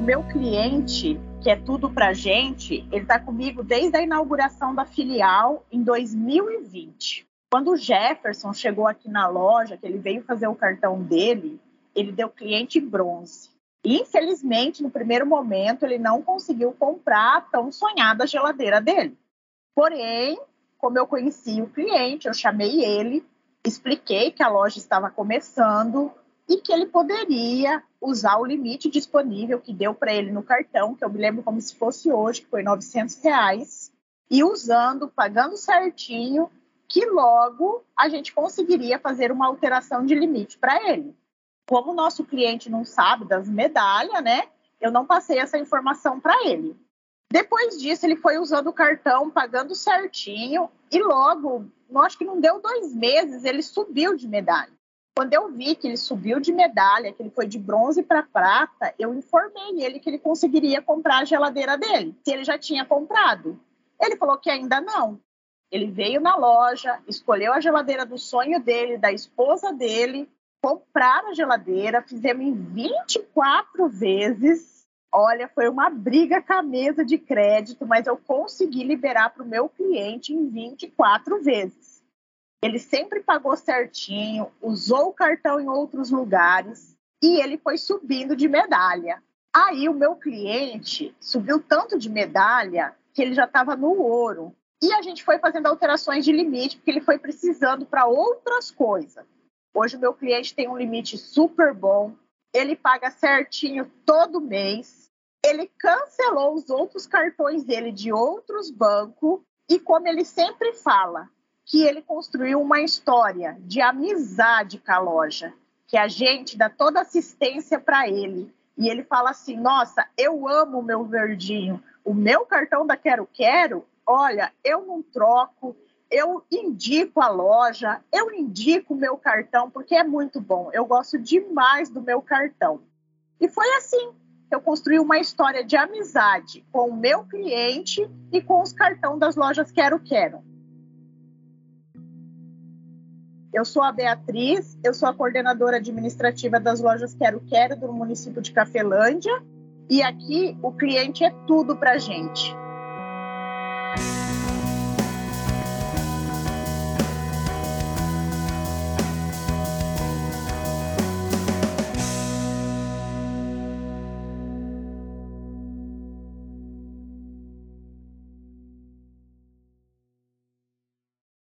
meu cliente, que é tudo pra gente, ele está comigo desde a inauguração da filial em 2020. Quando o Jefferson chegou aqui na loja, que ele veio fazer o cartão dele, ele deu cliente bronze. Infelizmente, no primeiro momento, ele não conseguiu comprar a tão sonhada geladeira dele. Porém, como eu conheci o cliente, eu chamei ele, expliquei que a loja estava começando e que ele poderia usar o limite disponível que deu para ele no cartão, que eu me lembro como se fosse hoje, que foi 900 reais, e usando, pagando certinho, que logo a gente conseguiria fazer uma alteração de limite para ele. Como o nosso cliente não sabe das medalhas, né? Eu não passei essa informação para ele. Depois disso, ele foi usando o cartão, pagando certinho, e logo, acho que não deu dois meses, ele subiu de medalha. Quando eu vi que ele subiu de medalha, que ele foi de bronze para prata, eu informei ele que ele conseguiria comprar a geladeira dele, se ele já tinha comprado. Ele falou que ainda não. Ele veio na loja, escolheu a geladeira do sonho dele, da esposa dele, compraram a geladeira, fizemos em 24 vezes. Olha, foi uma briga com a mesa de crédito, mas eu consegui liberar para o meu cliente em 24 vezes. Ele sempre pagou certinho, usou o cartão em outros lugares e ele foi subindo de medalha. Aí o meu cliente subiu tanto de medalha que ele já estava no ouro. E a gente foi fazendo alterações de limite, porque ele foi precisando para outras coisas. Hoje o meu cliente tem um limite super bom, ele paga certinho todo mês, ele cancelou os outros cartões dele de outros bancos e como ele sempre fala, que ele construiu uma história de amizade com a loja, que a gente dá toda assistência para ele. E ele fala assim: "Nossa, eu amo o meu verdinho. O meu cartão da Quero Quero olha, eu não troco, eu indico a loja, eu indico o meu cartão, porque é muito bom. Eu gosto demais do meu cartão. E foi assim que eu construí uma história de amizade com o meu cliente e com os cartões das lojas Quero Quero. Eu sou a Beatriz, eu sou a coordenadora administrativa das lojas Quero Quero do município de Cafelândia. E aqui o cliente é tudo para gente.